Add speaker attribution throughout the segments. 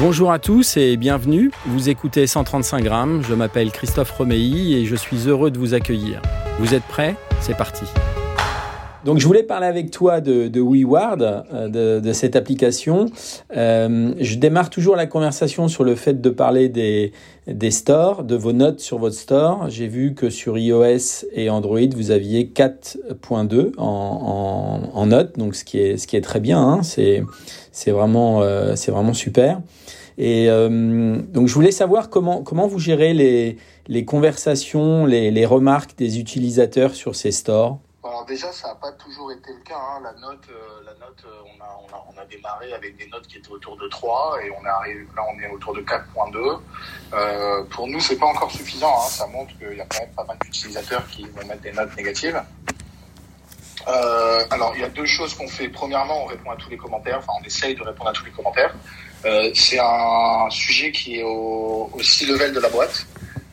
Speaker 1: Bonjour à tous et bienvenue. Vous écoutez 135 grammes. Je m'appelle Christophe Romeilly et je suis heureux de vous accueillir. Vous êtes prêts? C'est parti. Donc je voulais parler avec toi de, de WeWard, euh, de, cette application. Euh, je démarre toujours la conversation sur le fait de parler des, des stores, de vos notes sur votre store. J'ai vu que sur iOS et Android, vous aviez 4.2 en, en, en, notes, donc ce qui est, ce qui est très bien. Hein. C'est, c'est vraiment, euh, c'est vraiment super. Et euh, donc je voulais savoir comment, comment vous gérez les, les conversations, les, les remarques des utilisateurs sur ces stores.
Speaker 2: Alors déjà, ça n'a pas toujours été le cas. Hein. La note, euh, la note euh, on, a, on, a, on, a, démarré avec des notes qui étaient autour de 3 et on là on est autour de 4.2. Euh, pour nous, c'est pas encore suffisant. Hein. Ça montre qu'il y a quand même pas mal d'utilisateurs qui vont mettre des notes négatives. Alors, il y a deux choses qu'on fait. Premièrement, on répond à tous les commentaires. Enfin, on essaye de répondre à tous les commentaires. C'est un sujet qui est au, au C-level de la boîte.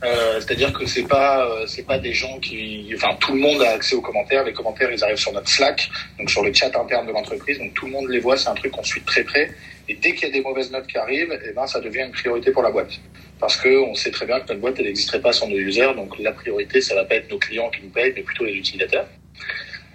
Speaker 2: Euh, c'est-à-dire que c'est pas euh, c'est pas des gens qui enfin tout le monde a accès aux commentaires. Les commentaires ils arrivent sur notre Slack donc sur le chat interne de l'entreprise. Donc tout le monde les voit c'est un truc qu'on suit très près. Et dès qu'il y a des mauvaises notes qui arrivent et eh ben ça devient une priorité pour la boîte. Parce que on sait très bien que notre boîte elle n'existerait pas sans nos users. Donc la priorité ça va pas être nos clients qui nous payent mais plutôt les utilisateurs.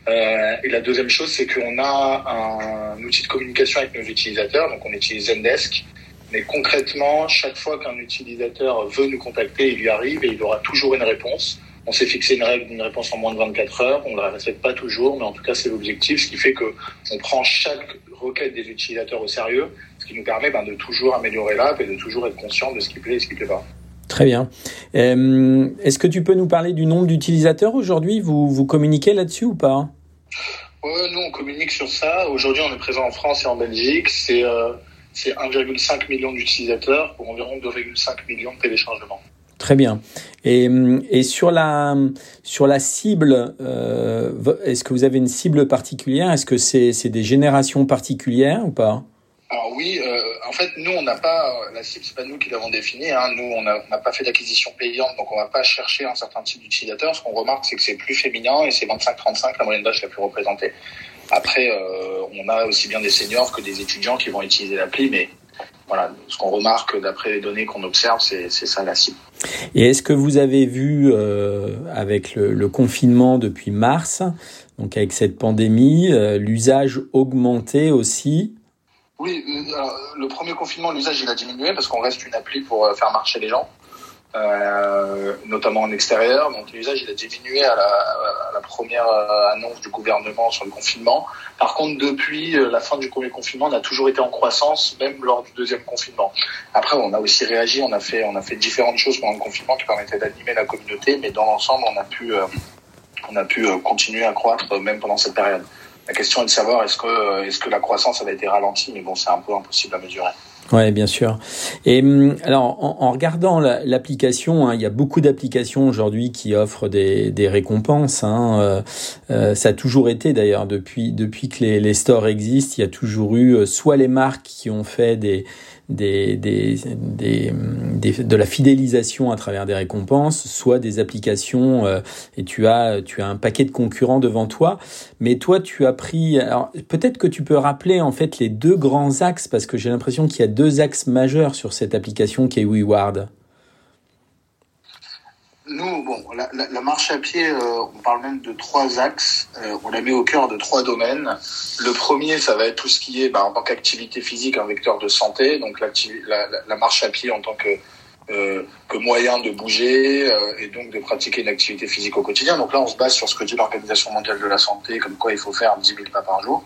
Speaker 2: Euh, et la deuxième chose c'est qu'on a un outil de communication avec nos utilisateurs. Donc on utilise Zendesk mais concrètement, chaque fois qu'un utilisateur veut nous contacter, il lui arrive et il aura toujours une réponse. On s'est fixé une règle d'une réponse en moins de 24 heures. On ne la respecte pas toujours, mais en tout cas, c'est l'objectif, ce qui fait que on prend chaque requête des utilisateurs au sérieux, ce qui nous permet ben, de toujours améliorer l'app et de toujours être conscient de ce qui plaît et ce qui plaît pas.
Speaker 1: Très bien. Euh, Est-ce que tu peux nous parler du nombre d'utilisateurs aujourd'hui? Vous, vous communiquez là-dessus ou pas?
Speaker 2: Ouais, nous on communique sur ça. Aujourd'hui, on est présent en France et en Belgique. C'est euh, c'est 1,5 million d'utilisateurs pour environ 2,5 millions de téléchargements.
Speaker 1: Très bien. Et, et sur la sur la cible, euh, est-ce que vous avez une cible particulière? Est-ce que c'est c'est des générations particulières ou pas?
Speaker 2: Alors oui, euh, en fait, nous, on n'a pas la cible, c'est pas nous qui l'avons définie. Hein. Nous, on n'a pas fait d'acquisition payante, donc on va pas chercher un certain type d'utilisateur. Ce qu'on remarque, c'est que c'est plus féminin et c'est 25-35 la moyenne d'âge la plus représentée. Après, euh, on a aussi bien des seniors que des étudiants qui vont utiliser l'appli, mais voilà, ce qu'on remarque d'après les données qu'on observe, c'est ça la cible.
Speaker 1: Et est-ce que vous avez vu euh, avec le, le, confinement depuis mars, donc avec cette pandémie, euh, l'usage augmenter aussi?
Speaker 2: Oui, alors, le premier confinement, l'usage il a diminué parce qu'on reste une appli pour faire marcher les gens. Euh, notamment en extérieur. Donc l'usage il a diminué à la, première euh, annonce du gouvernement sur le confinement. Par contre, depuis euh, la fin du premier confinement, on a toujours été en croissance, même lors du deuxième confinement. Après, on a aussi réagi, on a fait, on a fait différentes choses pendant le confinement qui permettaient d'animer la communauté, mais dans l'ensemble, on a pu, on a pu continuer à croître même pendant cette période. La question est de savoir est-ce que, est-ce que la croissance avait été ralentie, mais bon, c'est un peu impossible à mesurer.
Speaker 1: Ouais, bien sûr. Et hum, alors, en, en regardant l'application, hein, il y a beaucoup d'applications aujourd'hui qui offrent des, des récompenses. Hein, euh, euh, ça a toujours été d'ailleurs depuis depuis que les, les stores existent, il y a toujours eu euh, soit les marques qui ont fait des des, des, des, de la fidélisation à travers des récompenses, soit des applications euh, et tu as, tu as un paquet de concurrents devant toi. Mais toi, tu as pris. Alors, peut-être que tu peux rappeler en fait les deux grands axes parce que j'ai l'impression qu'il y a deux axes majeurs sur cette application qui est WeWard.
Speaker 2: Nous, bon, la, marche à pied, euh, on parle même de trois axes. Euh, on la met au cœur de trois domaines. Le premier, ça va être tout ce qui est, bah, en tant qu'activité physique, un vecteur de santé. Donc la, marche à pied en tant que, euh, moyen de bouger et donc de pratiquer une activité physique au quotidien. Donc là, on se base sur ce que dit l'Organisation mondiale de la santé, comme quoi il faut faire 10 000 pas par jour.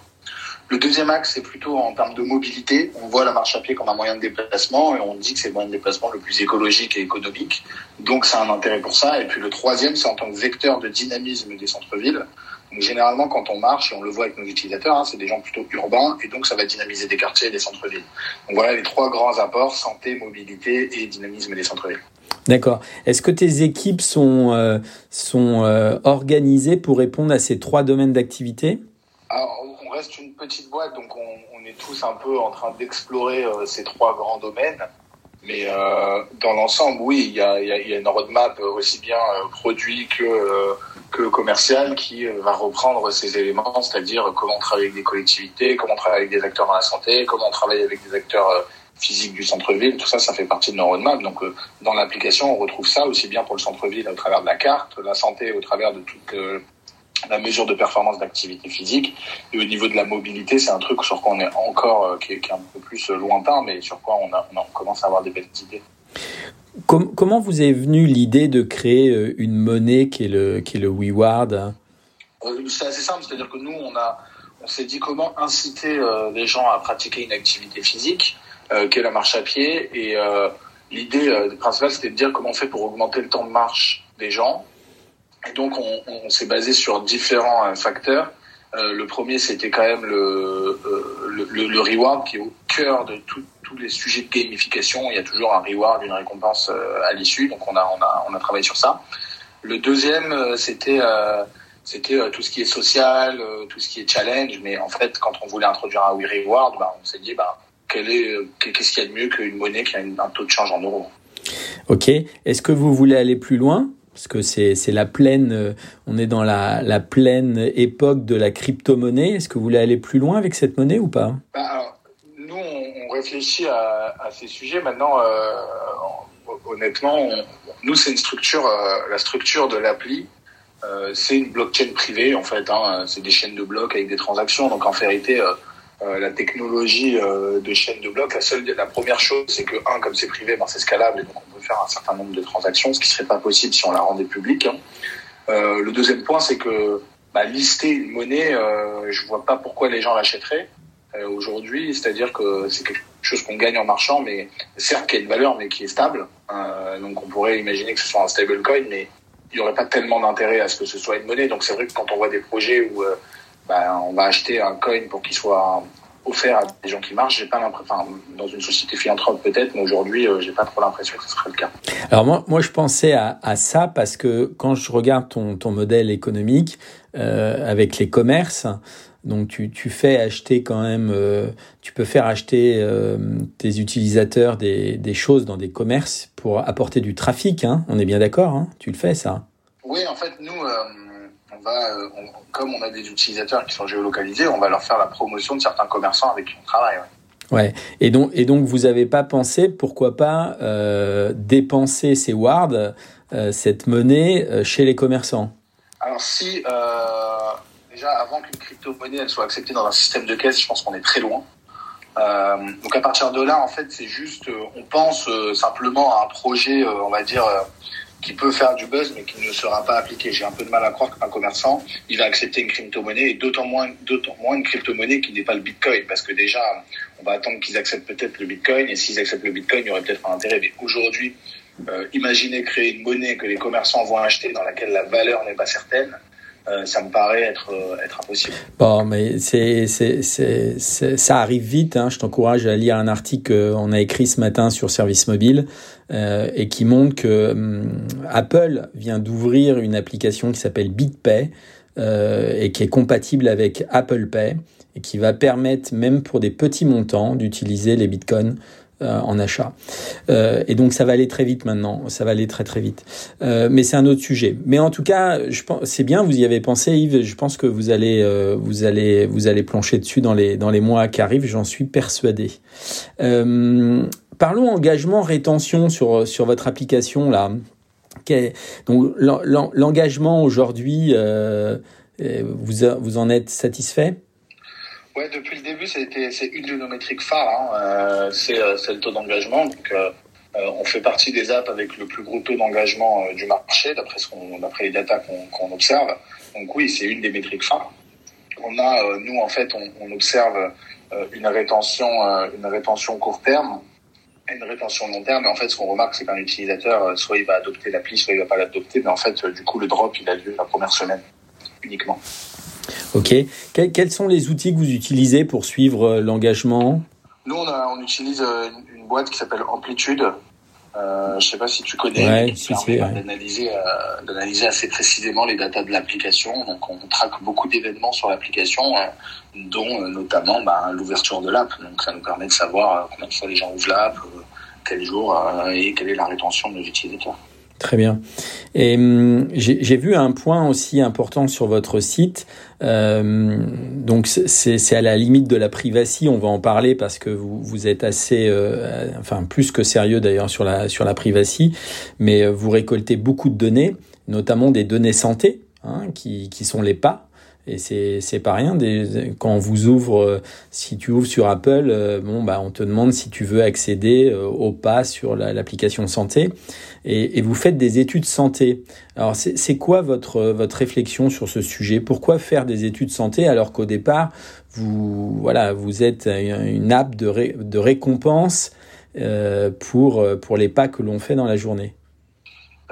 Speaker 2: Le deuxième axe, c'est plutôt en termes de mobilité. On voit la marche à pied comme un moyen de déplacement et on dit que c'est le moyen de déplacement le plus écologique et économique. Donc, a un intérêt pour ça. Et puis le troisième, c'est en tant que vecteur de dynamisme des centres-villes. Donc généralement, quand on marche, et on le voit avec nos utilisateurs, hein, c'est des gens plutôt urbains, et donc ça va dynamiser des quartiers et des centres-villes. Donc voilà les trois grands apports, santé, mobilité et dynamisme des centres-villes.
Speaker 1: D'accord. Est-ce que tes équipes sont, euh, sont euh, organisées pour répondre à ces trois domaines d'activité?
Speaker 2: Alors, on reste une petite boîte, donc on, est tous un peu en train d'explorer euh, ces trois grands domaines. Mais euh, dans l'ensemble, oui, il y a, une roadmap aussi bien euh, produit que, commercial qui va reprendre ces éléments, c'est-à-dire comment on travaille avec des collectivités, comment on travaille avec des acteurs dans la santé, comment on travaille avec des acteurs physiques du centre-ville. Tout ça, ça fait partie de nos roadmaps. Donc, dans l'application, on retrouve ça aussi bien pour le centre-ville au travers de la carte, la santé au travers de toute la mesure de performance d'activité physique. Et au niveau de la mobilité, c'est un truc sur quoi on est encore, euh, qui, est, qui, est, un peu plus lointain, mais sur quoi on, a, on, a, on commence à avoir des belles idées.
Speaker 1: Com comment vous est venue l'idée de créer une monnaie qui est le, qui est le WeWard
Speaker 2: euh, C'est assez simple, c'est-à-dire que nous, on, a, on s'est dit comment inciter euh, les gens à pratiquer une activité physique, euh, qui est la marche à pied. Et euh, l'idée euh, principale, c'était de dire comment on fait pour augmenter le temps de marche des gens donc, on, on s'est basé sur différents euh, facteurs. Euh, le premier, c'était quand même le, euh, le, le, le, reward qui est au cœur de tous les sujets de gamification. Il y a toujours un reward, une récompense euh, à l'issue. Donc, on a, on, a, on a travaillé sur ça. Le deuxième, euh, c'était c'était tout ce qui est social, tout ce qui est challenge. Mais en fait, quand on voulait introduire un reward, bah, on s'est dit, bah, quel est, qu'est-ce qu'il y a de mieux qu'une monnaie qui a un taux de change en euros?
Speaker 1: Ok. Est-ce que vous voulez aller plus loin? Parce que c'est la pleine on est dans la, la pleine époque de la crypto-monnaie. Est-ce que vous voulez aller plus loin avec cette monnaie ou pas?
Speaker 2: Bah Nous, on, réfléchit à, ces sujets. Maintenant, euh, honnêtement, on, nous, c'est une structure, euh, la structure de l'appli, euh, c'est une blockchain privée, en fait. Hein, c'est des chaînes de blocs avec des transactions. Donc, en vérité, euh, la technologie euh, de chaîne de blocs, la seule, la première chose, c'est que un, comme c'est privé, ben, c'est scalable et donc on peut faire un certain nombre de transactions, ce qui serait pas possible si on la rendait publique. Hein. Euh, le deuxième point, c'est que bah, lister une monnaie, je vois pas pourquoi les gens l'achèteraient aujourd'hui. C'est-à-dire que c'est quelque chose qu'on gagne en marchand, mais certes qui a une valeur, mais qui est stable. Donc on pourrait imaginer que ce soit un stablecoin, mais il n'y aurait pas tellement d'intérêt à ce que ce soit une monnaie. Donc c'est vrai que quand on voit des projets où bah, on va acheter un coin pour qu'il soit offert à des gens qui marchent. J'ai pas l'impression, enfin, dans une société philanthrope peut-être, mais aujourd'hui, euh, j'ai pas trop l'impression que ce serait le cas.
Speaker 1: Alors moi, moi, je pensais à, à ça parce que quand je regarde ton, ton modèle économique euh, avec les commerces, donc tu, tu fais acheter quand même, euh, tu peux faire acheter euh, tes utilisateurs des, des choses dans des commerces pour apporter du trafic. Hein on est bien d'accord, hein tu le fais ça
Speaker 2: Oui, en fait, nous on va, euh, on, comme on a des utilisateurs qui sont géolocalisés, on va leur faire la promotion de certains commerçants avec qui on travaille. Ouais.
Speaker 1: Ouais. Et donc, et donc, vous avez pas pensé, pourquoi pas euh, dépenser ces wards, euh, cette monnaie, euh, chez les commerçants?
Speaker 2: Alors, si déjà avant qu'une crypto-monnaie elle soit acceptée dans un système de caisse, je pense qu'on est très loin. Donc à partir de là, en fait, c'est juste, on pense simplement à un projet, on va dire qui peut faire du buzz mais qui ne sera pas appliqué. J'ai un peu de mal à croire qu'un commerçant, il va accepter une crypto-monnaie et d'autant moins, d'autant moins une crypto-monnaie qui n'est pas le Bitcoin parce que déjà, on va attendre qu'ils acceptent peut-être le Bitcoin et s'ils acceptent le Bitcoin, il y aurait peut-être un intérêt. Mais aujourd'hui, euh, imaginez créer une monnaie que les commerçants vont acheter dans laquelle la valeur n'est pas certaine. Euh, ça me paraît être, euh, être impossible.
Speaker 1: Bon, mais c'est, c'est, c'est, ça arrive vite. Hein. Je t'encourage à lire un article qu'on a écrit ce matin sur Service Mobile euh, et qui montre que hum, Apple vient d'ouvrir une application qui s'appelle BitPay euh, et qui est compatible avec Apple Pay et qui va permettre, même pour des petits montants, d'utiliser les bitcoins euh, en achat. Et donc ça va aller très vite maintenant, ça va aller très très vite. Mais c'est un autre sujet. Mais en tout cas, je pense c'est bien, vous y avez pensé, Yves. Je pense que vous allez vous allez vous allez plancher dessus dans les dans les mois qui arrivent. J'en suis persuadé. Euh, parlons engagement rétention sur sur votre application là. Donc l'engagement aujourd'hui, euh, vous vous en êtes satisfait?
Speaker 2: Ouais, depuis le début, c'est une de nos métriques phares. Hein. Euh, c'est le taux d'engagement. Donc, euh, on fait partie des apps avec le plus gros taux d'engagement euh, du marché, d'après d'après les datas qu'on qu observe. Donc oui, c'est une des métriques phares. On a, nous en fait, on, on observe une rétention, une rétention court terme, une rétention long terme. Mais en fait, ce qu'on remarque, c'est qu'un utilisateur, soit il va adopter l'appli, soit il va pas l'adopter. Mais en fait, du coup, le drop, il a lieu la première semaine. uniquement.
Speaker 1: Ok. quels sont les outils que vous utilisez pour suivre l'engagement?
Speaker 2: Nous, on, on utilise une, boîte qui s'appelle Amplitude. Euh, je ne sais pas si tu connais, qui permet d'analyser, euh, d'analyser assez précisément les datas de l'application. Donc, on traque beaucoup d'événements sur l'application, euh, dont notamment bah, l'ouverture de l'app. Donc, ça nous permet de savoir combien de fois les gens ouvrent l'app, quel jour et quelle est la rétention de nos utilisateurs.
Speaker 1: Très bien. Et hum, j'ai vu un point aussi important sur votre site. Euh, donc c'est à la limite de la privacy. On va en parler parce que vous, êtes assez, euh, enfin plus que sérieux d'ailleurs sur la sur privacy. Mais euh, vous récoltez beaucoup de données, notamment des données santé, hein, qui sont les pas et c'est c'est pas rien des, quand on vous ouvre euh, si tu ouvres sur Apple euh, bon bah on te demande si tu veux accéder euh, au pas sur l'application santé. Et, et, vous faites des études santé. Alors c'est quoi votre votre réflexion sur ce sujet? Pourquoi faire des études santé alors qu'au départ vous voilà vous êtes une app de de récompense pour pour les pas que l'on fait dans la journée?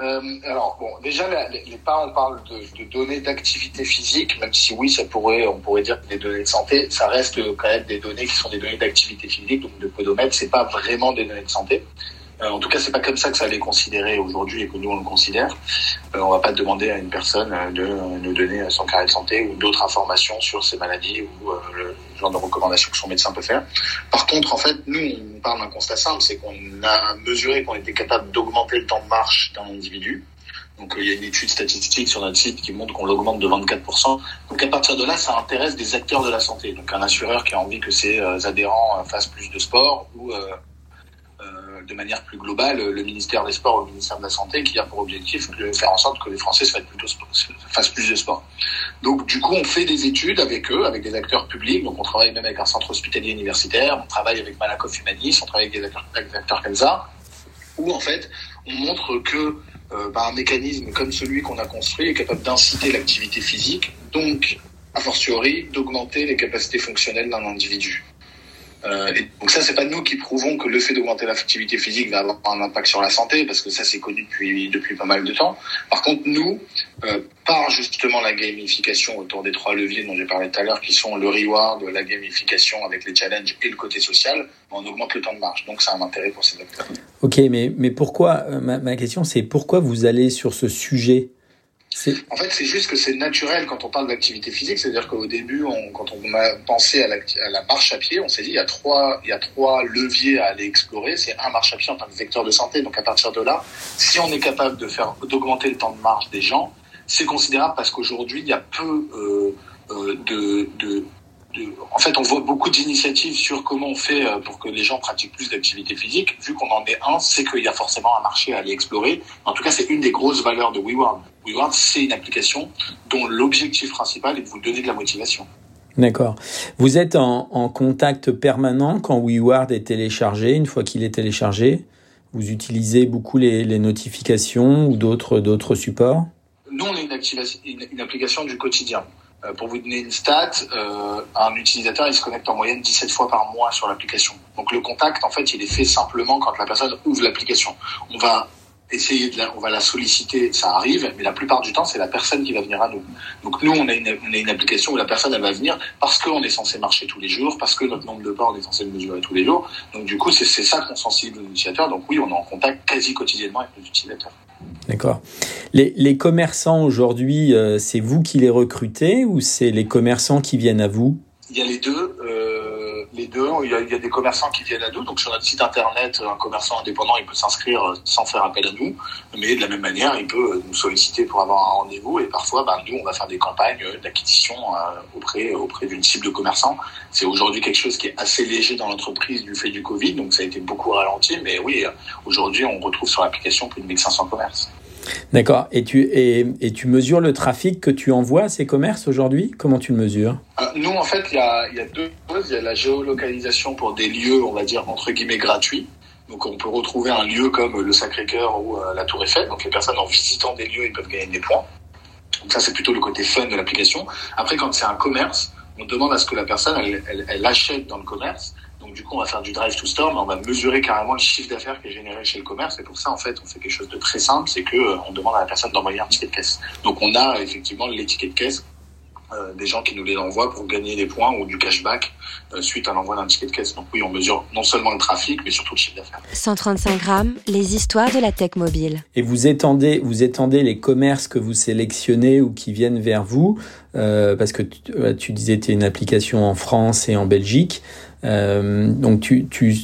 Speaker 2: Euh, alors bon, déjà les, pas on parle de, données d'activité physique, même si oui, ça pourrait, on pourrait dire des données de santé, ça reste quand même des données qui sont des données d'activité physique, donc de podomètre, c'est pas vraiment des données de santé. Euh, en tout cas, c'est pas comme ça que ça allait considérer aujourd'hui et que nous on le considère. Euh, on va pas demander à une personne euh, de nous donner son carnet de santé ou d'autres informations sur ses maladies ou le genre de recommandations que son médecin peut faire. Par contre, en fait, nous on parle d'un constat simple, c'est qu'on a mesuré qu'on était capable d'augmenter le temps de marche d'un individu. Donc il y a une étude statistique sur notre site qui montre qu'on l'augmente de 24%. Donc à partir de là, ça intéresse des acteurs de la santé. Donc un assureur qui a envie que ses adhérents fassent plus de sport ou de manière plus globale le ministère des Sports le ministère de la Santé qui a pour objectif de faire en sorte que les Français fassent, plus de sport. Donc du coup, on fait des études avec eux, avec des acteurs publics. Donc on travaille même avec un centre hospitalier universitaire, on travaille avec Malakoff Humanis, on travaille avec des acteurs, avec comme ça, où en fait on montre que euh, par un mécanisme comme celui qu'on a construit est capable d'inciter l'activité physique, donc a fortiori d'augmenter les capacités fonctionnelles d'un individu. Euh, et donc ça, c'est pas nous qui prouvons que le fait d'augmenter l'activité physique va avoir un impact sur la santé, parce que ça, c'est connu depuis depuis pas mal de temps. Par contre, nous, euh, par justement la gamification autour des trois leviers dont j'ai parlé tout à l'heure, qui sont le reward, la gamification avec les challenges et le côté social, on augmente le temps de marche. Donc, ça a un intérêt pour ces acteurs.
Speaker 1: Ok, mais mais pourquoi euh, ma, ma question, c'est pourquoi vous allez sur ce sujet
Speaker 2: en fait, c'est juste que c'est naturel quand on parle d'activité physique. C'est-à-dire qu'au début, quand on a pensé à la, marche à pied, on s'est dit il y a trois, il y a trois leviers à aller explorer. C'est un marche à pied en tant que vecteur de santé. Donc à partir de là, si on est capable de faire d'augmenter le temps de marche des gens, c'est considérable parce qu'aujourd'hui, il y a peu euh, euh, de, de en fait, on voit beaucoup d'initiatives sur comment on fait euh, pour que les gens pratiquent plus d'activité physique. Vu qu'on en est un, c'est qu'il y a forcément un marché à aller explorer. En tout cas, c'est une des grosses valeurs de WeWard. WeWard, c'est une application dont l'objectif principal est de vous donner de la motivation.
Speaker 1: D'accord. Vous êtes en, en, contact permanent quand WeWard est téléchargé, une fois qu'il est téléchargé? Vous utilisez beaucoup les, les notifications ou d'autres, supports?
Speaker 2: Nous, on est une, une application du quotidien. Euh, pour vous donner une stat, euh, un utilisateur il se connecte en moyenne 17 fois par mois sur l'application. Donc le contact, en fait, il est fait simplement quand la personne ouvre l'application. On va essayer de la, on va la solliciter, ça arrive, mais la plupart du temps, c'est la personne qui va venir à nous. Donc nous, on a une, on a une application où la personne, elle va venir parce qu'on est censé marcher tous les jours, parce que notre nombre de pas, on est censé le mesurer tous les jours. Donc du coup, c'est ça qu'on sensibilise aux utilisateurs. Donc oui, on est en contact quasi quotidiennement avec nos utilisateurs.
Speaker 1: D'accord. Les, les, commerçants aujourd'hui, euh, c'est vous qui les recrutez ou c'est les commerçants qui viennent à vous?
Speaker 2: Il y a les deux. Euh, les deux. Il y, a, il y, a, des commerçants qui viennent à nous. Donc sur notre site internet, un commerçant indépendant, il peut s'inscrire sans faire appel à nous. Mais de la même manière, il peut nous solliciter pour avoir un rendez-vous. Et parfois, ben, nous, on va faire des campagnes d'acquisition euh, auprès auprès d'une cible de commerçants. C'est aujourd'hui quelque chose qui est assez léger dans l'entreprise du fait du Covid. Donc ça a été beaucoup ralenti. Mais oui, aujourd'hui, on retrouve sur l'application plus de 1500 commerces.
Speaker 1: D'accord. Et tu, et, et, tu mesures le trafic que tu envoies à ces commerces aujourd'hui? Comment tu le mesures?
Speaker 2: Euh, Nous, en fait, il y a, y a, deux choses. Il y a la géolocalisation pour des lieux, on va dire, entre guillemets, gratuits. Donc, on peut retrouver un lieu comme le Sacré-Cœur ou euh, la Tour Eiffel. Donc, les personnes, en visitant des lieux, ils peuvent gagner des points. Donc, ça, c'est plutôt le côté fun de l'application. Après, quand c'est un commerce, on demande à ce que la personne, elle, elle, elle achète dans le commerce donc du coup, on va faire du drive to store, mais on va mesurer carrément le chiffre d'affaires qui est généré chez le commerce. Et pour ça, en fait, on fait quelque chose de très simple, c'est que euh, on demande à la personne d'envoyer un ticket de caisse. Donc on a effectivement les tickets de caisse euh, des gens qui nous les envoient pour gagner des points ou du cashback euh, suite à l'envoi d'un ticket de caisse. Donc oui, on mesure non seulement le trafic, mais surtout le chiffre d'affaires.
Speaker 3: 135 grammes, les histoires de la tech mobile.
Speaker 1: Et vous étendez, vous étendez les commerces que vous sélectionnez ou qui viennent vers vous, euh, parce que tu, tu disais tu es une application en France et en Belgique. donc tu, tu,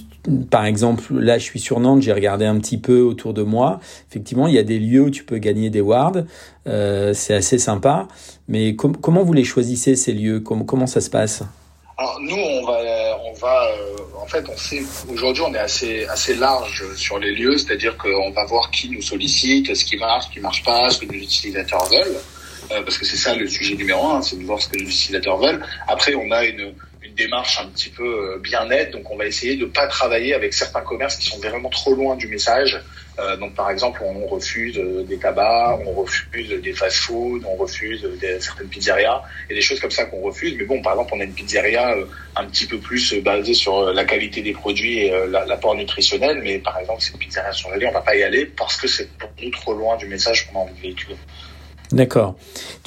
Speaker 1: par exemple, là, je suis sur Nantes, j'ai regardé un petit peu autour de moi. Effectivement, il y a des lieux où tu peux gagner des wards. Euh, c'est assez sympa. Mais comment vous les choisissez, ces lieux? Comment, ça se passe?
Speaker 2: Alors, nous, on va, on va euh, en fait, on sait, aujourd'hui, on est assez, assez large sur les lieux, c'est-à-dire qu'on va voir qui nous sollicite, ce qui marche, ce qui marche pas, ce que nos utilisateurs veulent. Euh, parce que c'est ça le sujet numéro un, c'est de voir ce que les utilisateurs veulent. Après, on a une, démarche un petit peu euh, bien nette. Donc, on va essayer de pas travailler avec certains commerces qui sont vraiment trop loin du message. Euh, donc, par exemple, on refuse euh, des tabacs, on refuse des fast-food, on refuse des, certaines pizzerias et des choses comme ça qu'on refuse. Mais bon, par exemple, on a une pizzeria un petit peu plus basée sur la qualité des produits et l'apport nutritionnel. Mais par exemple, cette pizzeria sur on va pas y aller parce que c'est pour nous trop loin du message qu'on a envie de véhiculer.
Speaker 1: D'accord.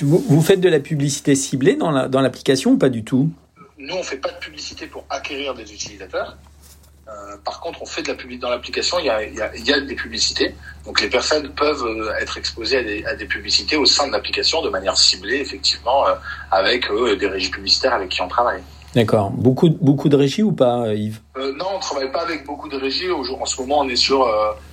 Speaker 1: Vous, vous, faites de la publicité ciblée dans l'application la, dans ou pas du tout?
Speaker 2: Nous, on fait pas de publicité pour acquérir des utilisateurs. Euh, par contre, on fait de la publicité dans l'application. Il y, a, y a, y a, des publicités, donc les personnes peuvent euh, être exposées à des, à des publicités au sein de l'application de manière ciblée, effectivement, euh, avec euh, des régies publicitaires avec qui on travaille.
Speaker 1: D'accord. Beaucoup, beaucoup de régies ou pas, Yves?
Speaker 2: Non, on travaille pas avec beaucoup de régies. En ce moment, on est sur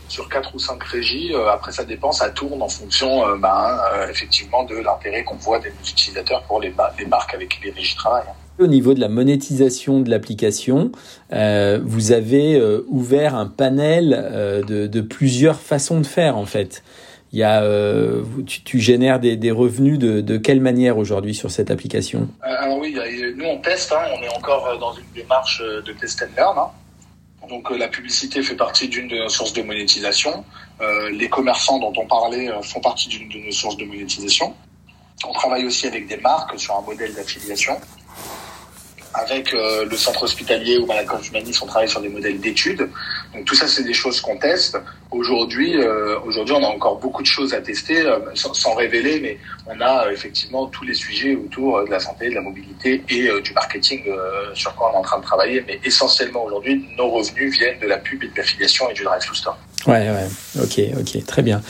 Speaker 2: sur quatre ou cinq régies. après, ça dépend, ça tourne en fonction, ben, effectivement, de l'intérêt qu'on voit des utilisateurs pour les, les marques avec qui les régies travaillent.
Speaker 1: Au niveau de la monétisation de l'application, euh, vous avez euh, ouvert un panel euh, de, plusieurs façons de faire en fait. Il y a, tu, génères des, revenus de, de, quelle manière aujourd'hui sur cette application?
Speaker 2: Alors oui, nous on teste, hein, on est encore dans une démarche de test and learn. Hein. Donc la publicité fait partie d'une de nos sources de monétisation. les commerçants dont on parlait font partie d'une de nos sources de monétisation. On travaille aussi avec des marques sur un modèle d'affiliation avec euh, le centre hospitalier ou Malakoff Humanis, on travaille sur des modèles d'études. Donc tout ça, c'est des choses qu'on teste. Aujourd'hui, euh, on a encore beaucoup de choses à tester, euh, sans, révéler, mais on a effectivement tous les sujets autour de la santé, de la mobilité et du marketing sur quoi on est en train de travailler. Mais essentiellement aujourd'hui, nos revenus viennent de la pub et de l'affiliation et du drive to store.
Speaker 1: Ouais, ouais, ok, ok, très bien.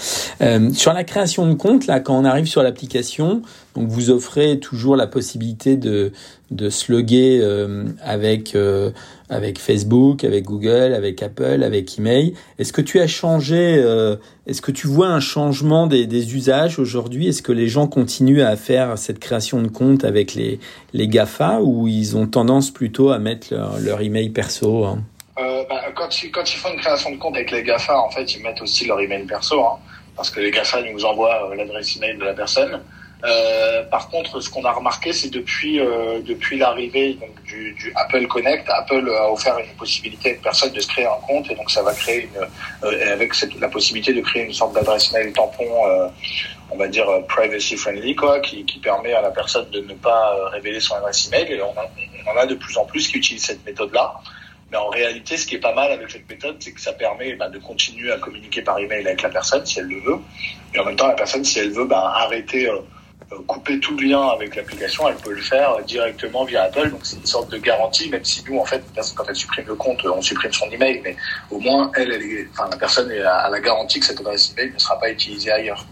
Speaker 1: Euh, sur la création de compte, là, quand on arrive sur l'application, donc vous offrez toujours la possibilité de de slugger euh, avec euh, avec Facebook, avec Google, avec Apple, avec email. Est-ce que tu as changé euh, Est-ce que tu vois un changement des, des usages aujourd'hui? Est-ce que les gens continuent à faire cette création de compte avec les les Gafa ou ils ont tendance plutôt à mettre leur, leur email perso hein?
Speaker 2: Euh, bah, quand, ils, quand ils font une création de compte avec les GAFA, en fait, ils mettent aussi leur email perso, hein, parce que les GAFA nous envoient euh, l'adresse email de la personne. Euh, par contre, ce qu'on a remarqué, c'est depuis euh, depuis l'arrivée du, du, Apple Connect, Apple a offert une possibilité à une personne de se créer un compte et donc ça va créer une euh, avec cette, la possibilité de créer une sorte d'adresse mail tampon, euh, on va dire privacy friendly quoi, qui, qui permet à la personne de ne pas révéler son adresse email. Et on, en a de plus en plus qui utilisent cette méthode là. Mais en réalité, ce qui est pas mal avec cette méthode, c'est que ça permet bah, de continuer à communiquer par email avec la personne si elle le veut. Et en même temps, la personne, si elle veut bah, arrêter, euh, euh, couper tout lien avec l'application, elle peut le faire directement via Apple. Donc c'est une sorte de garantie, même si nous, en fait, quand elle supprime le compte, on supprime son email, mais au moins, elle, est, la personne a la garantie que cette adresse email ne sera pas utilisée ailleurs.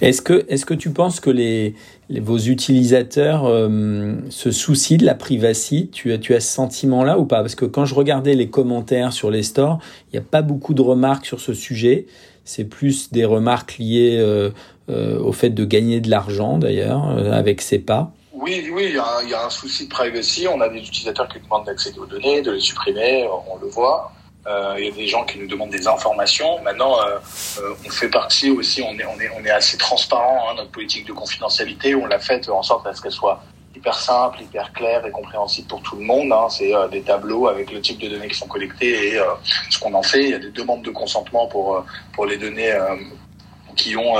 Speaker 1: Est-ce que, est-ce que tu penses que les, vos utilisateurs euh, se soucient de la privacy? Tu tu as ce sentiment-là ou pas? Parce que quand je regardais les commentaires sur les stores, il n'y a pas beaucoup de remarques sur ce sujet. C'est plus des remarques liées euh, euh, au fait de gagner de l'argent, d'ailleurs, avec pas.
Speaker 2: Oui, oui, il y, a, un souci de privacy. On a des utilisateurs qui demandent d'accéder aux données, de les supprimer, on le voit. Euh, il y a des gens qui nous demandent des informations. Maintenant, euh, euh, on fait partie aussi, on est, on est, on est assez transparent. Hein, notre politique de confidentialité, on l'a faite en sorte à ce qu'elle soit hyper simple, hyper claire et compréhensible pour tout le monde. Hein. C'est des tableaux avec le type de données qui sont collectées et ce qu'on en fait. Il y a des demandes de consentement pour pour les données qui ont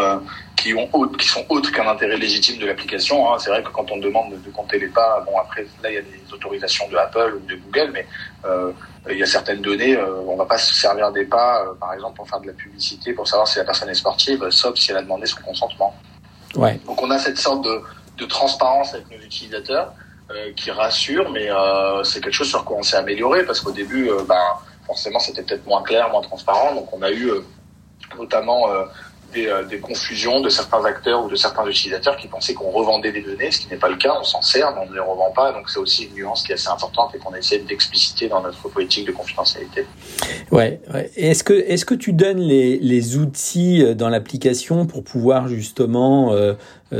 Speaker 2: qui ont qui sont autres qu'un intérêt légitime de l'application. Hein. C'est vrai que quand on demande de compter les pas, bon après là il y a des autorisations de Apple ou de Google, mais euh, il y a certaines données, euh, on va pas se servir des pas, euh, par exemple pour faire de la publicité pour savoir si la personne est sportive, sauf si elle a demandé son consentement.
Speaker 1: Ouais.
Speaker 2: Donc on a cette sorte de de transparence avec nos utilisateurs qui rassure, mais c'est quelque chose sur quoi on s'est amélioré parce qu'au début, ben, forcément, c'était peut-être moins clair, moins transparent. Donc, on a eu notamment euh, des, confusions de certains acteurs ou de certains utilisateurs qui pensaient qu'on revendait des données, ce qui n'est pas le cas, on s'en sert, mais on ne les revend pas, donc c'est aussi une nuance qui est assez importante et qu'on essaie d'expliciter dans notre politique de confidentialité.
Speaker 1: Ouais, Est-ce que, est-ce que tu donnes les, les outils euh, dans l'application pour pouvoir justement euh,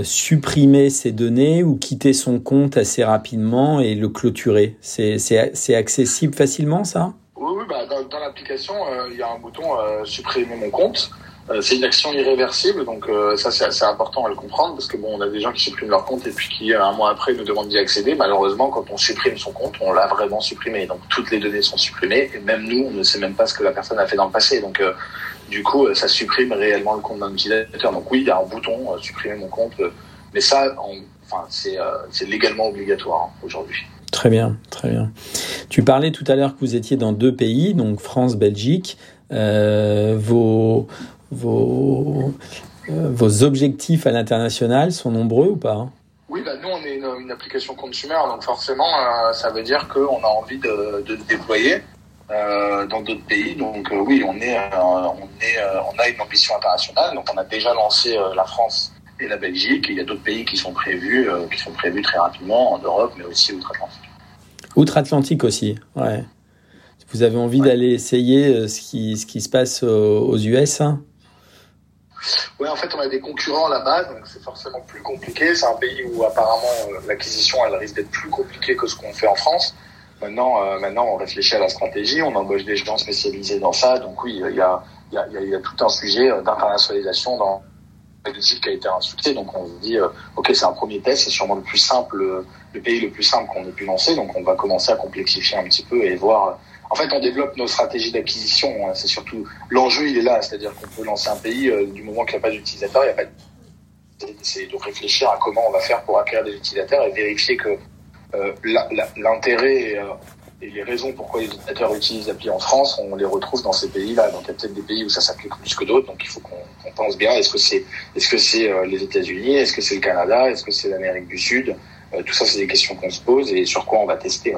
Speaker 1: supprimer ces données ou quitter son compte assez rapidement et le clôturer? C'est, accessible facilement ça?
Speaker 2: Oui, oui bah, dans, l'application, il y a un bouton supprimer mon compte. Euh, c'est une action irréversible, donc euh, ça c'est assez important à le comprendre parce que bon, on a des gens qui suppriment leur compte et puis qui un mois après nous demandent d'y accéder. Malheureusement, quand on supprime son compte, on l'a vraiment supprimé. Donc toutes les données sont supprimées et même nous, on ne sait même pas ce que la personne a fait dans le passé. Donc euh, du coup, ça supprime réellement le compte d'un utilisateur. Donc oui, il y a un bouton supprimer mon compte, mais ça, enfin c'est légalement obligatoire hein, aujourd'hui.
Speaker 1: Très bien, très bien. Tu parlais tout à l'heure que vous étiez dans deux pays, donc France, Belgique. Euh, vos, vos, euh, vos objectifs à l'international sont nombreux ou pas
Speaker 2: Oui, bah nous, on est une, application consumer, donc forcément, euh, ça veut dire qu'on a envie de, de déployer euh, dans d'autres pays. Donc oui, on, est, on, est, on a une ambition internationale. Donc on a déjà lancé la France et la Belgique. il y a d'autres pays qui sont prévus, qui sont prévus très rapidement en Europe, mais aussi outre-Atlantique.
Speaker 1: Outre-Atlantique aussi, ouais. Vous avez envie d'aller essayer ce qui, ce qui se passe aux US hein?
Speaker 2: Oui, en fait, on a des concurrents là-bas, donc c'est forcément plus compliqué. C'est un pays où apparemment euh, l'acquisition, elle risque d'être plus compliquée que ce qu'on fait en France. Maintenant, euh, maintenant, on réfléchit à la stratégie, on embauche des gens spécialisés dans ça. Donc oui, il y a, y a, y a tout un sujet euh, d'internationalisation dans la qui a été un. Donc on se dit, ok, c'est un premier test, c'est sûrement le plus simple, le pays le plus simple qu'on ait pu lancer. Donc on va commencer à complexifier un petit peu et voir en fait, on développe nos stratégies d'acquisition. Hein. C'est surtout l'enjeu, il est là, c'est-à-dire qu'on peut lancer un pays euh, du moment qu'il n'y a pas d'utilisateurs, il n'y a pas de... c'est de réfléchir à comment on va faire pour acquérir des utilisateurs et vérifier que euh, l'intérêt euh, et, les raisons pourquoi les utilisateurs utilisent l'appli en France, on les retrouve dans ces pays-là. Donc il y a peut-être des pays où ça s'applique plus que d'autres. Donc il faut qu'on pense bien. Est-ce que c'est est-ce que c'est les États-Unis, est-ce que c'est le Canada, est-ce que c'est l'Amérique du Sud? Tout ça, c'est des questions qu'on se pose et sur quoi on va tester.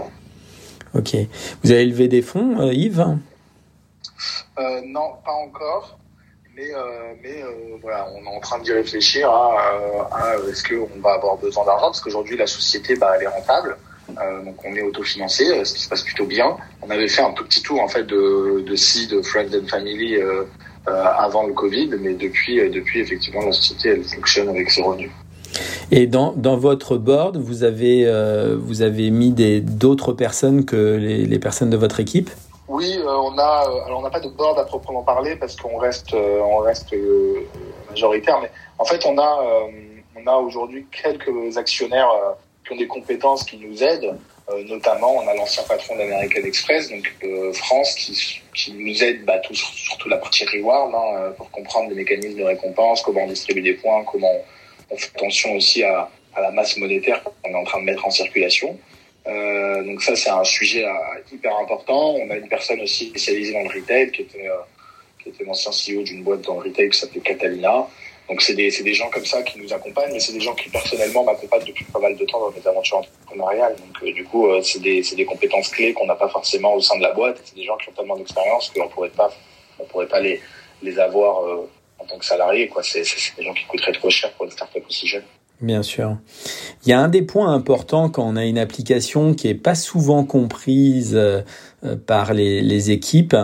Speaker 1: Ok. Vous avez levé des fonds, euh, Yves?
Speaker 2: Euh, Non, pas encore. Mais, euh, mais voilà, on est en train d'y réfléchir à, est-ce qu'on va avoir besoin d'argent? Parce qu'aujourd'hui la société bah, elle est rentable. donc on est autofinancé, ce qui se passe plutôt bien. On avait fait un tout petit tour en fait de, de seed, friends and family avant le Covid, mais depuis, depuis effectivement la société elle fonctionne avec ses revenus.
Speaker 1: Et dans, dans votre board, vous avez, euh, vous avez mis d'autres personnes que les, personnes de votre équipe?
Speaker 2: Oui, euh, euh, on n'a pas de board à proprement parler parce qu'on reste on reste majoritaire, mais en fait on a on a aujourd'hui quelques actionnaires qui ont des compétences qui nous aident. notamment, on a l'ancien patron d'American Express, donc France, qui, qui nous aide bah, tout, surtout la partie reward hein, pour comprendre les mécanismes de récompense, comment on distribue des points, comment on fait attention aussi à, la masse monétaire qu'on est en train de mettre en circulation. Euh, donc ça, c'est un sujet euh, hyper important. On a une personne aussi spécialisée dans le retail qui était, euh, était l'ancien CEO d'une boîte dans le retail qui s'appelait Catalina. Donc c'est des, des gens comme ça qui nous accompagnent, mais c'est des gens qui personnellement m'accompagnent depuis pas mal de temps dans mes aventures entrepreneuriales. Donc du coup, c'est des, des compétences clés qu'on n'a pas forcément au sein de la boîte. C'est des gens qui ont tellement d'expérience qu'on pourrait pas, on pourrait pas les, les avoir en tant que salarié. Quoi. C'est, des gens qui coûteraient trop cher pour une startup aussi jeune.
Speaker 1: Bien sûr. Il y a un des points importants quand on a une application qui est pas souvent comprise euh, par les, les équipes.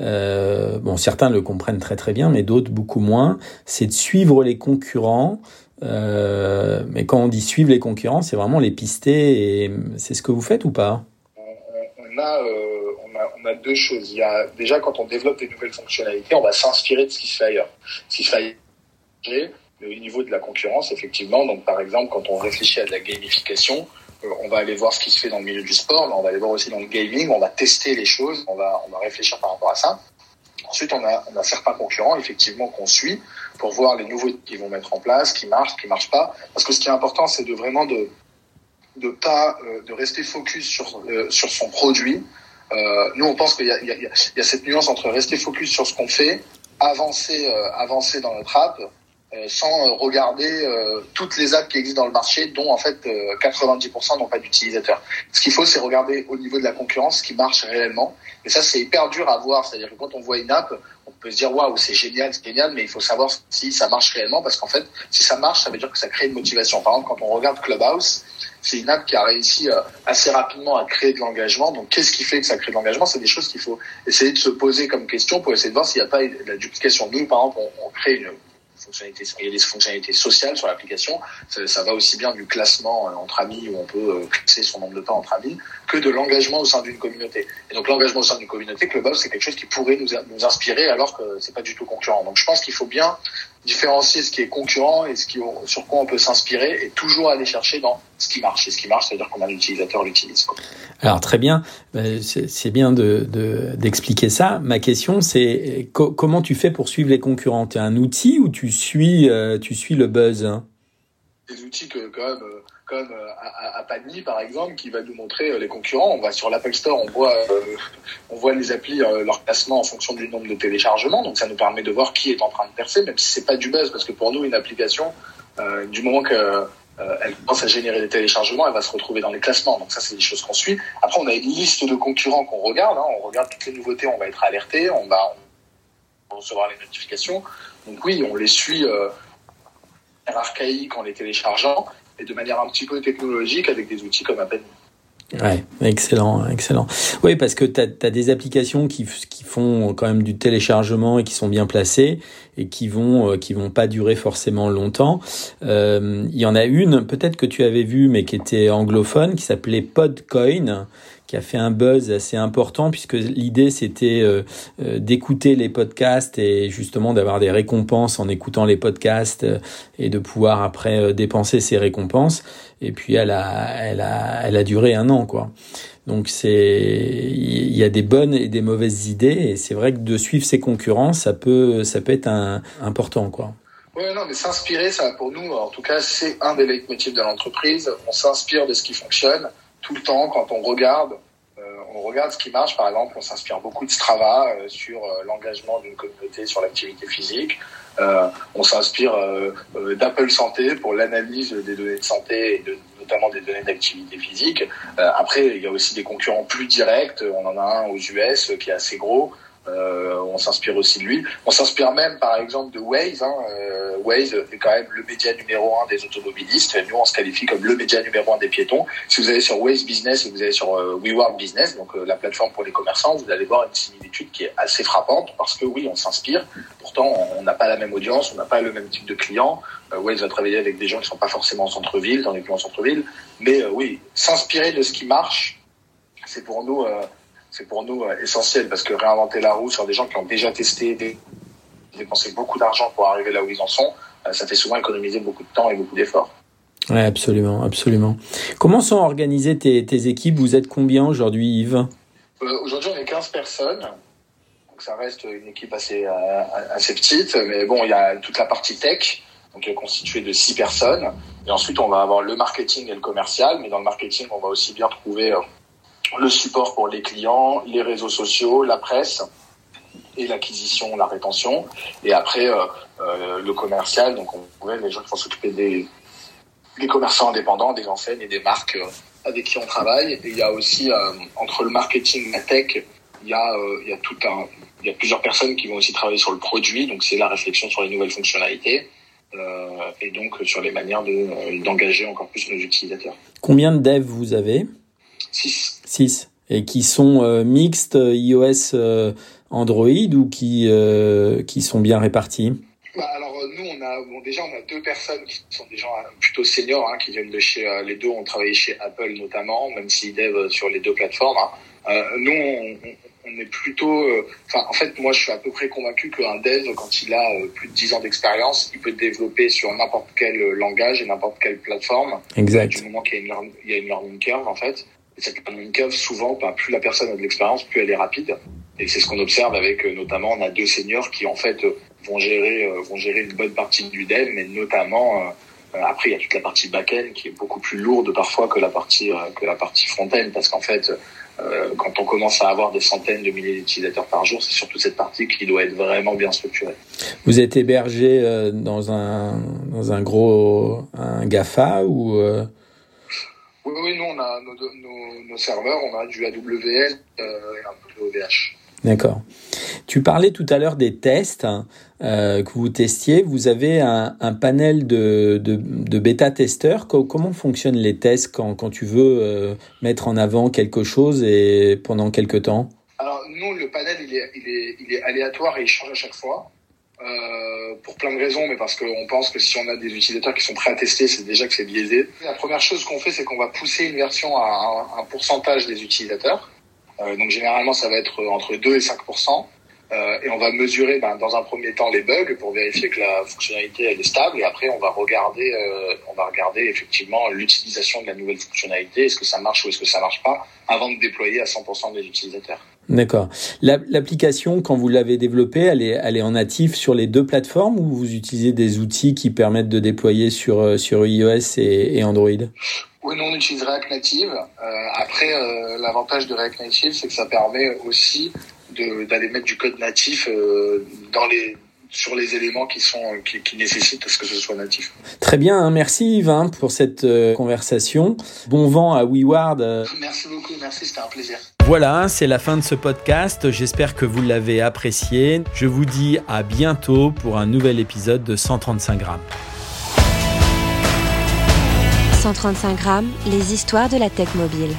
Speaker 1: Euh, bon, certains le comprennent très très bien, mais d'autres beaucoup moins. C'est de suivre les concurrents. Euh, mais quand on dit suivre les concurrents, c'est vraiment les pister. Et c'est ce que vous faites ou pas?
Speaker 2: On, a, euh, on, a, on a deux choses. Il y a déjà quand on développe des nouvelles fonctionnalités, on va s'inspirer de ce qui se fait ailleurs. Ce qui se fait ailleurs au niveau de la concurrence, effectivement, donc par exemple, quand on réfléchit à de la gamification, euh, on va aller voir ce qui se fait dans le milieu du sport, mais on va aller voir aussi dans le gaming, on va tester les choses, on va, on va réfléchir par rapport à ça. Ensuite, on a, on a certains concurrents, effectivement, qu'on suit pour voir les nouveaux qu'ils vont mettre en place, qui marchent, qui marchent pas. Parce que ce qui est important, c'est de vraiment de de pas euh, de rester focus sur euh, sur son produit. Euh, nous, on pense qu'il y a, cette nuance entre rester focus sur ce qu'on fait, avancer avancer dans notre app euh, sans regarder euh, toutes les apps qui existent dans le marché, dont en fait 90% n'ont pas d'utilisateurs. Ce qu'il faut, c'est regarder au niveau de la concurrence ce qui marche réellement. Et ça, c'est hyper dur à voir. C'est-à-dire que quand on voit une app, on peut se dire waouh, c'est génial, c'est génial, mais il faut savoir si ça marche réellement, parce qu'en fait, si ça marche, ça veut dire que ça crée une motivation. Par exemple, quand on regarde Clubhouse, c'est une app qui a réussi assez rapidement à créer de l'engagement. Donc, qu'est-ce qui fait que ça crée de l'engagement? C'est des choses qu'il faut essayer de se poser comme question pour essayer de voir s'il n'y a pas de la duplication. Nous, par exemple, on, on crée une il y a des fonctionnalités sociales sur l'application. Ça, va aussi bien du classement euh, entre amis où on peut euh, classer son nombre de pas entre amis que de l'engagement au sein d'une communauté. Et donc l'engagement au sein d'une communauté, Clubhouse, c'est quelque chose qui pourrait nous, nous inspirer alors que c'est pas du tout concurrent. Donc je pense qu'il faut bien différencier ce qui est concurrent et ce qui, sur quoi on peut s'inspirer et toujours aller chercher dans ce qui marche. Et ce qui marche, c'est-à-dire qu'on a l'utilisateur l'utilise.
Speaker 1: Alors très bien, euh, c'est bien d'expliquer de, ça. Ma question, c'est comment tu fais pour suivre les concurrents? Tu un outil ou tu suis, euh, tu suis le buzz
Speaker 2: Des outils que comme à, par exemple qui va nous montrer euh, les concurrents. On va sur l'Apple Store, on voit on voit les applis leur classement en fonction du nombre de téléchargements. Donc ça nous permet de voir qui est en train de percer, même si c'est pas du buzz, parce que pour nous une application, du moment que elle commence à générer des téléchargements, elle va se retrouver dans les classements. Donc ça, c'est des choses qu'on suit. Après, on a une liste de concurrents qu'on regarde. Hein. On regarde toutes les nouveautés, on va être alerté, on va, recevoir les notifications. Donc oui, on les suit euh, archaïque en les téléchargeant et de manière un petit peu technologique avec des outils comme Appen.
Speaker 1: Ouais, excellent, excellent. Oui, parce que tu as, des applications qui, qui font quand même du téléchargement et qui sont bien placées et qui vont euh, qui vont pas durer forcément longtemps. Euh, il y en a une, peut-être que tu avais vu, mais qui était anglophone, qui s'appelait Podcoin, qui a fait un buzz assez important puisque l'idée c'était euh, euh, d'écouter les podcasts et justement d'avoir des récompenses en écoutant les podcasts euh, et de pouvoir après dépenser ces récompenses. Et puis elle a, elle a, elle a duré un an quoi. Donc c'est, il y a des bonnes et des mauvaises idées et c'est vrai que de suivre ses concurrents, ça peut, ça peut être important quoi.
Speaker 2: Oui, non, mais s'inspirer, ça, pour nous, en tout cas, c'est un des leitmotifs de l'entreprise. On s'inspire de ce qui fonctionne tout le temps quand on regarde. Euh, on regarde ce qui marche, par exemple, on s'inspire beaucoup de Strava euh, sur euh, l'engagement d'une communauté sur l'activité physique. on s'inspire d'Apple Santé pour l'analyse des données de santé et de, notamment des données d'activité physique. après, il y a aussi des concurrents plus directs. On en a un aux US qui est assez gros. Euh, on s'inspire aussi de lui. On s'inspire même, par exemple, de Waze. Hein. Euh, Waze est quand même le média numéro un des automobilistes. Nous, on se qualifie comme le média numéro un des piétons. Si vous allez sur Waze Business et vous allez sur euh, WeWork Business, donc la plateforme pour les commerçants, vous allez voir une similitude qui est assez frappante parce que oui, on s'inspire. Pourtant, on n'a pas la même audience, on n'a pas le même type de client. Waze va travailler avec des gens qui sont pas forcément en centre-ville, dans les plans centre-ville. Mais oui, s'inspirer de ce qui marche, c'est pour nous c'est pour nous euh, essentiel parce que réinventer la roue sur des gens qui ont déjà testé, dépensé beaucoup d'argent pour arriver là où ils en sont, euh, ça fait souvent économiser beaucoup de temps et beaucoup d'efforts.
Speaker 1: Oui, absolument, absolument. Comment sont organisées tes, tes équipes? Vous êtes combien aujourd'hui, Yves?
Speaker 2: Euh, Aujourd'hui, on est 15 personnes. Donc ça reste une équipe assez, assez petite. Mais bon, il y a toute la partie tech, donc est constituée de 6 personnes. Et ensuite, on va avoir le marketing et le commercial. Mais dans le marketing, on va aussi bien trouver le support pour les clients, les réseaux sociaux, la presse et l'acquisition, la rétention. Et après, euh, euh, le commercial, donc on pourrait les gens qui vont s'occuper des, des commerçants indépendants, des enseignes et des marques euh, avec qui on travaille. Et il y a aussi, entre le marketing et la tech, il y a, il y a tout un, il y a plusieurs personnes qui vont aussi travailler sur le produit, donc c'est la réflexion sur les nouvelles fonctionnalités. et donc sur les manières de, d'engager encore plus nos utilisateurs.
Speaker 1: Combien de devs vous avez?
Speaker 2: 6.
Speaker 1: 6. Et qui sont euh, mixtes euh, iOS euh, Android ou qui, qui sont bien répartis?
Speaker 2: Bah, alors nous on a bon déjà on a deux personnes qui sont des gens plutôt seniors hein, qui viennent de chez les deux ont travaillé chez Apple notamment même s'ils dev sur les deux plateformes. Hein. nous on, on, est plutôt enfin en fait moi je suis à peu près convaincu qu'un dev quand il a plus de 10 ans d'expérience il peut développer sur n'importe quel langage et n'importe quelle plateforme.
Speaker 1: Exact.
Speaker 2: Du moment qu'il y a une, il y a une learning curve en fait. Et cette learning curve, souvent, bah, plus la personne a de l'expérience, plus elle est rapide. Et c'est ce qu'on observe avec, euh, notamment, on a deux seniors qui, en fait, vont gérer, euh, vont gérer une bonne partie du dev, mais notamment après, il y a toute la partie back-end qui est beaucoup plus lourde parfois que la partie que la partie front-end parce qu'en fait, quand on commence à avoir des centaines de milliers d'utilisateurs par jour, c'est surtout cette partie qui doit être vraiment bien structurée.
Speaker 1: Vous êtes hébergé dans un dans un gros un Gafa ou
Speaker 2: oui, oui, nous, on a nos, nos, serveurs, on a du AWS euh, et un peu de OVH.
Speaker 1: D'accord. Tu parlais tout à l'heure des tests hein, euh, que vous testiez. Vous avez un, un panel de, de, de bêta-testeurs. Comment fonctionnent les tests quand, quand tu veux euh, mettre en avant quelque chose et pendant quelque temps?
Speaker 2: Alors, nous, le panel, il est, il, est, il est aléatoire et il change à chaque fois. Euh, pour plein de raisons, mais parce qu'on pense que si on a des utilisateurs qui sont prêts à tester, c'est déjà que c'est biaisé. La première chose qu'on fait, c'est qu'on va pousser une version à un, pourcentage des utilisateurs. Euh, donc généralement, ça va être entre 2 et 5 euh, et on va mesurer ben, dans un premier temps les bugs pour vérifier que la fonctionnalité elle est stable et après on va regarder euh, on va regarder effectivement l'utilisation de la nouvelle fonctionnalité est-ce que ça marche ou est-ce que ça marche pas avant de déployer à 100% des utilisateurs.
Speaker 1: D'accord. L'application, quand vous l'avez développée, elle est, elle est en natif sur les deux plateformes ou vous utilisez des outils qui permettent de déployer sur, euh, sur iOS et, et Android?
Speaker 2: Oui, nous on utilise React Native. Euh, après, euh, l'avantage de React Native, c'est que ça permet aussi d'aller mettre du code natif euh, dans les sur les éléments qui sont qui, qui, nécessitent ce que ce soit natif.
Speaker 1: Très bien, hein. merci Yvain pour cette euh, conversation. Bon vent à WeWard. Euh.
Speaker 2: Merci beaucoup, merci, c'était un plaisir.
Speaker 1: Voilà, c'est la fin de ce podcast. J'espère que vous l'avez apprécié. Je vous dis à bientôt pour un nouvel épisode de 135 grammes.
Speaker 3: 135 grammes, les histoires de la tech mobile.